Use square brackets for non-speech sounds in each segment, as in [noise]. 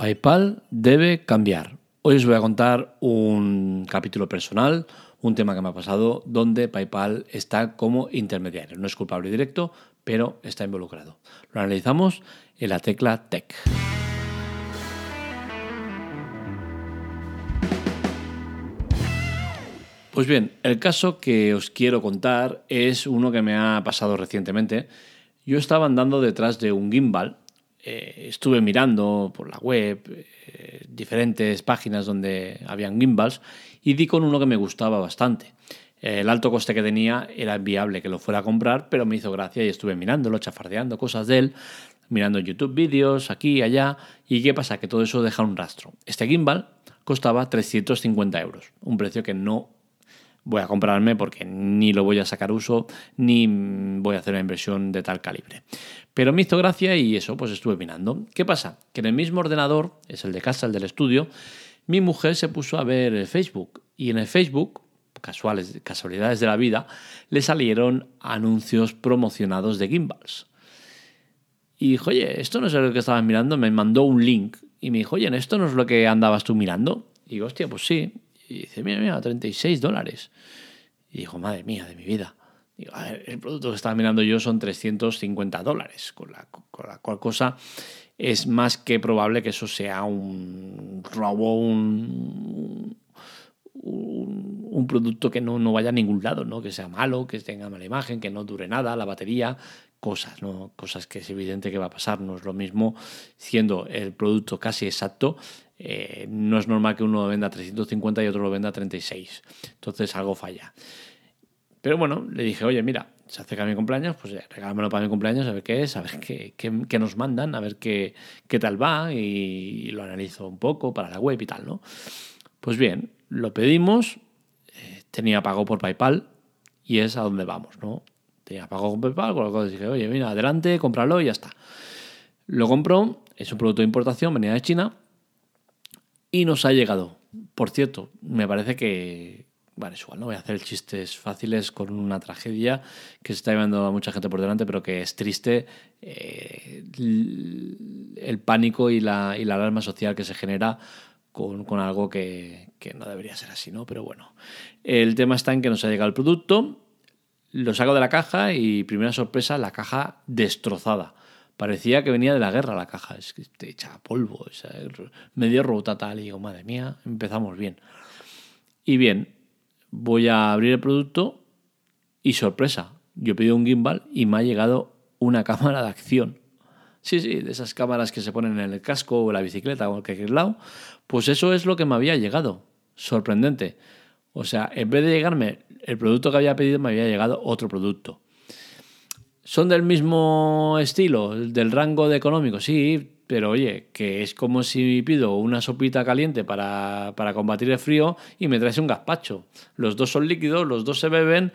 PayPal debe cambiar. Hoy os voy a contar un capítulo personal, un tema que me ha pasado, donde PayPal está como intermediario. No es culpable directo, pero está involucrado. Lo analizamos en la tecla Tech. Pues bien, el caso que os quiero contar es uno que me ha pasado recientemente. Yo estaba andando detrás de un gimbal eh, estuve mirando por la web eh, diferentes páginas donde habían gimbals y di con uno que me gustaba bastante. El alto coste que tenía era viable que lo fuera a comprar, pero me hizo gracia y estuve mirándolo, chafardeando cosas de él, mirando YouTube vídeos aquí allá. ¿Y qué pasa? Que todo eso deja un rastro. Este gimbal costaba 350 euros, un precio que no voy a comprarme porque ni lo voy a sacar uso ni voy a hacer una inversión de tal calibre. Pero me hizo gracia y eso, pues estuve mirando. ¿Qué pasa? Que en el mismo ordenador, es el de casa, el del estudio, mi mujer se puso a ver el Facebook y en el Facebook, casuales, casualidades de la vida, le salieron anuncios promocionados de gimbals. Y dijo, oye, esto no es lo que estabas mirando, me mandó un link y me dijo, oye, ¿esto no es lo que andabas tú mirando? Y digo, hostia, pues sí. Y dice, mira, mira, 36 dólares. Y dijo, madre mía, de mi vida. Digo, a ver, el producto que estaba mirando yo son 350 dólares, con la, con la cual cosa es más que probable que eso sea un robo, un, un, un, producto que no, no, vaya a ningún lado, ¿no? que sea malo, que tenga mala imagen, que no dure nada, la batería, cosas, ¿no? cosas que es evidente que va a pasar. No es lo mismo siendo el producto casi exacto eh, no es normal que uno lo venda a 350 y otro lo venda a 36. Entonces algo falla. Pero bueno, le dije, oye, mira, se acerca mi cumpleaños, pues regálamelo para mi cumpleaños, a ver qué es, a ver qué, qué, nos mandan, a ver qué, qué tal va y, lo analizo un poco para la web y tal, ¿no? Pues bien, lo pedimos, eh, tenía pago por PayPal y es a donde vamos, ¿no? Tenía pago con PayPal, con lo cual dije, oye, mira, adelante, cómpralo y ya está. Lo compró, es un producto de importación, venía de China y nos ha llegado. Por cierto, me parece que, Vale, es igual, no voy a hacer chistes fáciles con una tragedia que se está llevando a mucha gente por delante, pero que es triste eh, el pánico y la, y la, alarma social que se genera con, algo que, no debería ser así, ¿no? Pero bueno, el tema está en que nos ha llegado el producto, lo saco de la caja y primera sorpresa, la caja destrozada. Parecía que venía de la guerra la caja, es que está hecha polvo, medio rota tal, y digo, madre mía, empezamos bien. Y bien, voy a abrir el producto y sorpresa, yo pedido un gimbal y me ha llegado una [laughs] cámara de acción. Sí, sí, de esas cámaras que se ponen en el casco o en la bicicleta o en cualquier lado. Pues eso es lo que me había llegado. Sorprendente. O sea, en vez de llegarme el producto que había pedido, me había llegado otro producto. ¿Son del mismo estilo, del rango de económico? Sí, pero oye, que es como si pido una sopita caliente para, para combatir el frío y me traes un gazpacho. Los dos son líquidos, los dos se beben,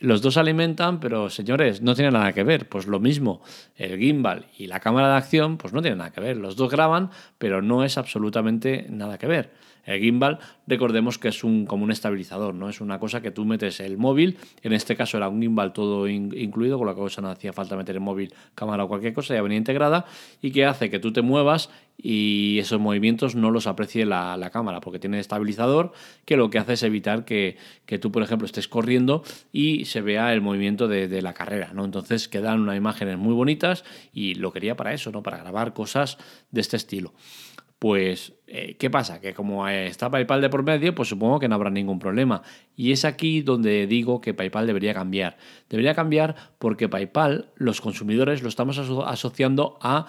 los dos alimentan, pero señores, no tiene nada que ver. Pues lo mismo, el gimbal y la cámara de acción, pues no tienen nada que ver. Los dos graban, pero no es absolutamente nada que ver. El gimbal, recordemos que es un, como un estabilizador, ¿no? Es una cosa que tú metes el móvil, en este caso era un gimbal todo incluido, con la cosa no hacía falta meter el móvil, cámara o cualquier cosa, ya venía integrada, y que hace que tú te muevas y esos movimientos no los aprecie la, la cámara, porque tiene estabilizador que lo que hace es evitar que, que, tú, por ejemplo, estés corriendo y se vea el movimiento de, de la carrera, ¿no? Entonces quedan unas imágenes muy bonitas y lo quería para eso, ¿no? Para grabar cosas de este estilo. Pues, eh, ¿qué pasa? Que como está PayPal de por medio, pues supongo que no habrá ningún problema. Y es aquí donde digo que PayPal debería cambiar. Debería cambiar porque PayPal, los consumidores, lo estamos asociando a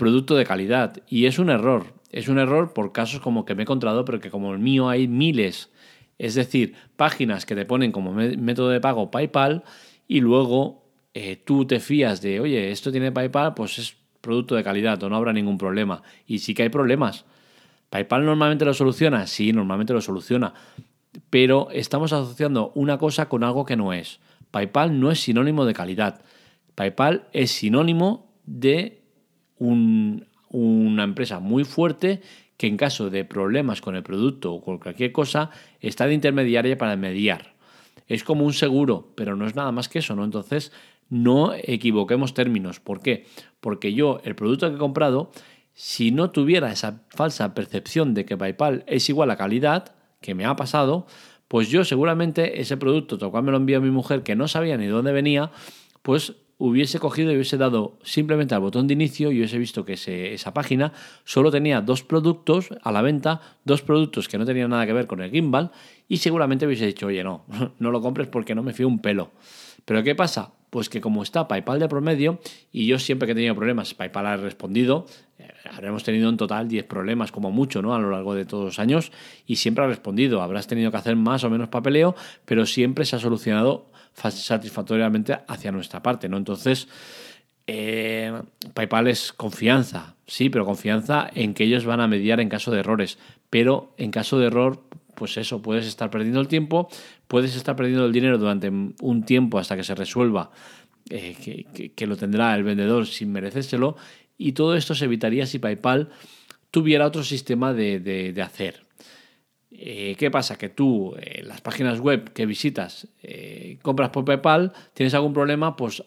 producto de calidad. Y es un error. Es un error por casos como que me he encontrado, pero que como el mío hay miles. Es decir, páginas que te ponen como método de pago PayPal y luego eh, tú te fías de, oye, esto tiene PayPal, pues es producto de calidad o no habrá ningún problema. Y sí que hay problemas. ¿PayPal normalmente lo soluciona? Sí, normalmente lo soluciona. Pero estamos asociando una cosa con algo que no es. PayPal no es sinónimo de calidad. PayPal es sinónimo de una empresa muy fuerte que en caso de problemas con el producto o con cualquier cosa está de intermediaria para mediar. Es como un seguro, pero no es nada más que eso, ¿no? Entonces, no equivoquemos términos. ¿Por qué? Porque yo, el producto que he comprado, si no tuviera esa falsa percepción de que PayPal es igual a calidad, que me ha pasado, pues yo seguramente ese producto, tal cual me lo mi mujer, que no sabía ni dónde venía, pues hubiese cogido y hubiese dado simplemente al botón de inicio y hubiese visto que esa página solo tenía dos productos a la venta, dos productos que no tenían nada que ver con el gimbal y seguramente hubiese dicho, oye, no, [laughs] no lo compres porque no me fío un pelo. Pero ¿qué pasa? Pues que como está PayPal de promedio, y yo siempre que he tenido problemas, PayPal ha respondido, eh, habremos tenido en total 10 problemas como mucho ¿no? a lo largo de todos los años, y siempre ha respondido. Habrás tenido que hacer más o menos papeleo, pero siempre se ha solucionado satisfactoriamente hacia nuestra parte. ¿no? Entonces, eh, PayPal es confianza, sí, pero confianza en que ellos van a mediar en caso de errores. Pero en caso de error, pues eso, puedes estar perdiendo el tiempo, puedes estar perdiendo el dinero durante un tiempo hasta que se resuelva, eh, que, lo tendrá el vendedor sin merecérselo, y todo esto se evitaría si PayPal tuviera otro sistema de, hacer. Eh, ¿Qué pasa? Que tú, en las páginas web que visitas, eh, compras por PayPal, tienes algún problema, pues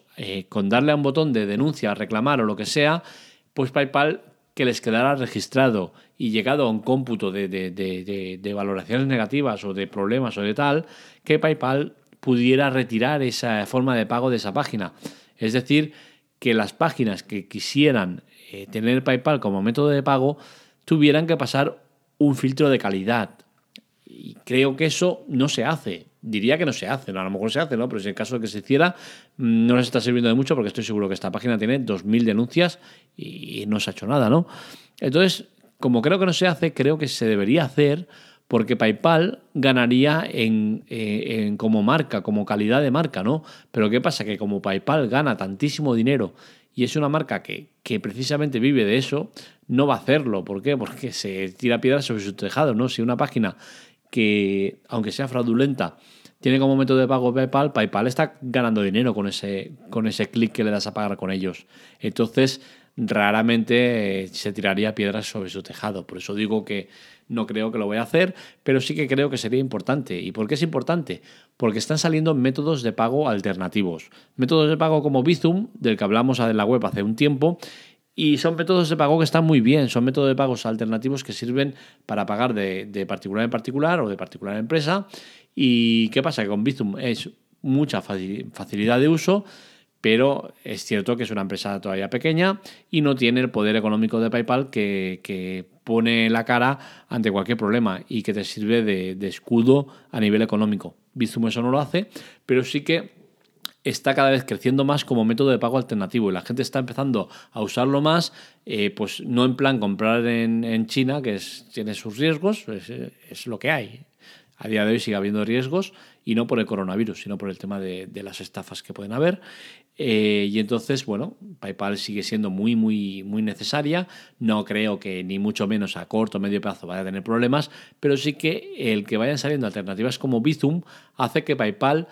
con darle a un botón de denuncia, reclamar o lo que sea, pues PayPal que les quedara registrado y llegado a un cómputo de, valoraciones negativas o de problemas o de tal, que PayPal pudiera retirar esa forma de pago de esa página. Es decir, que las páginas que quisieran eh, tener PayPal como método de pago tuvieran que pasar un filtro de calidad. Y creo que eso no se hace. Diría que no se hace, a lo mejor se hace, ¿no? Pero si en caso de que se hiciera, mm, no les está sirviendo de mucho porque estoy seguro que esta página tiene 2.000 denuncias y no se ha hecho nada, ¿no? Entonces, como creo que no se hace, creo que se debería hacer porque PayPal ganaría eh, en, como marca, como calidad de marca, ¿no? Pero ¿qué pasa? Que como PayPal gana tantísimo dinero y es una marca que, que, precisamente vive de eso, no va a hacerlo. ¿Por qué? Porque se tira piedras sobre su tejado, ¿no? Si una página que, aunque sea fraudulenta, tiene como método de pago PayPal, PayPal está ganando dinero con ese, con ese clic que le das a pagar con ellos. Entonces, raramente eh, se tiraría piedras sobre su tejado. Por eso digo que no creo que lo voy a hacer, pero sí que creo que sería importante. ¿Y por qué es importante? Porque están saliendo métodos de pago alternativos. Métodos de pago como Bizum, del que hablamos en la web hace un tiempo, y son métodos de pago que están muy bien, son métodos de pagos alternativos que sirven para pagar de, particular en particular o de particular en empresa. ¿Y qué pasa? Que con Bizum es mucha facilidad de uso, pero es cierto que es una empresa todavía pequeña y no tiene el poder económico de PayPal que, pone la cara ante cualquier problema y que te sirve de, de escudo a nivel económico. Bizum eso no lo hace, pero sí que está cada vez creciendo más como método de pago alternativo y la gente está empezando a usarlo más, eh, pues no en plan comprar en, China, que tiene sus riesgos, es, lo que hay. A día de hoy sigue habiendo riesgos y no por el coronavirus, sino por el tema de, las estafas que pueden haber. Eh, y entonces, bueno, PayPal sigue siendo muy, muy, muy necesaria. No creo que ni mucho menos a corto o medio plazo vaya a tener problemas, pero sí que el que vayan saliendo alternativas como Bizum hace que PayPal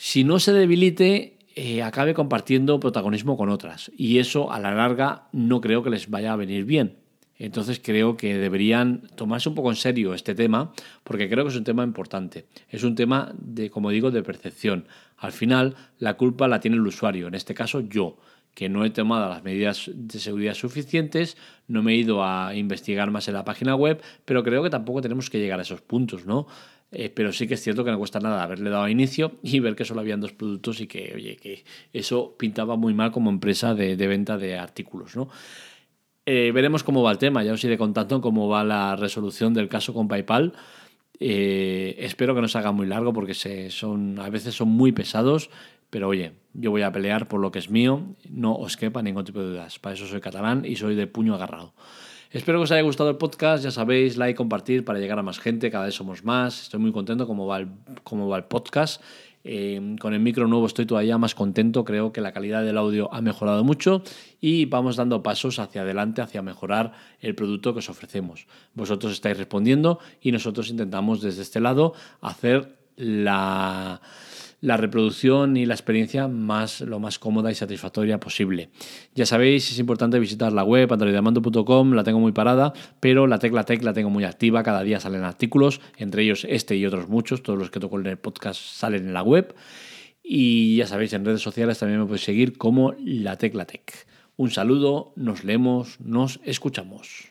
si no se debilite, eh, acabe compartiendo protagonismo con otras. Y eso a la larga no creo que les vaya a venir bien. Entonces creo que deberían tomarse un poco en serio este tema, porque creo que es un tema importante. Es un tema de, como digo, de percepción. Al final, la culpa la tiene el usuario, en este caso yo, que no he tomado las medidas de seguridad suficientes, no me he ido a investigar más en la página web, pero creo que tampoco tenemos que llegar a esos puntos, ¿no? Eh, pero sí que es cierto que no cuesta nada haberle dado inicio y ver que solo habían dos productos y que, oye, que eso pintaba muy mal como empresa de, venta de artículos, ¿no? Eh, veremos cómo va el tema, ya os iré contando cómo va la resolución del caso con PayPal. Eh, espero que no se haga muy largo porque se, son, a veces son muy pesados, pero oye, yo voy a pelear por lo que es mío, no os quepa ningún tipo de dudas. Para eso soy catalán y soy de puño agarrado. Espero que os haya gustado el podcast, ya sabéis, like, compartir para llegar a más gente, cada vez somos más, estoy muy contento cómo va el, cómo va el podcast. Eh, con el micro nuevo estoy todavía más contento, creo que la calidad del audio ha mejorado mucho y vamos dando pasos hacia adelante, hacia mejorar el producto que os ofrecemos. Vosotros estáis respondiendo y nosotros intentamos desde este lado hacer la la reproducción y la experiencia más, lo más cómoda y satisfactoria posible. Ya sabéis, es importante visitar la web androidamando.com, la tengo muy parada, pero la tecla tech la tengo muy activa, cada día salen artículos, entre ellos este y otros muchos, todos los que toco en el podcast salen en la web. Y ya sabéis, en redes sociales también me podéis seguir como la tecla tech. Un saludo, nos leemos, nos escuchamos.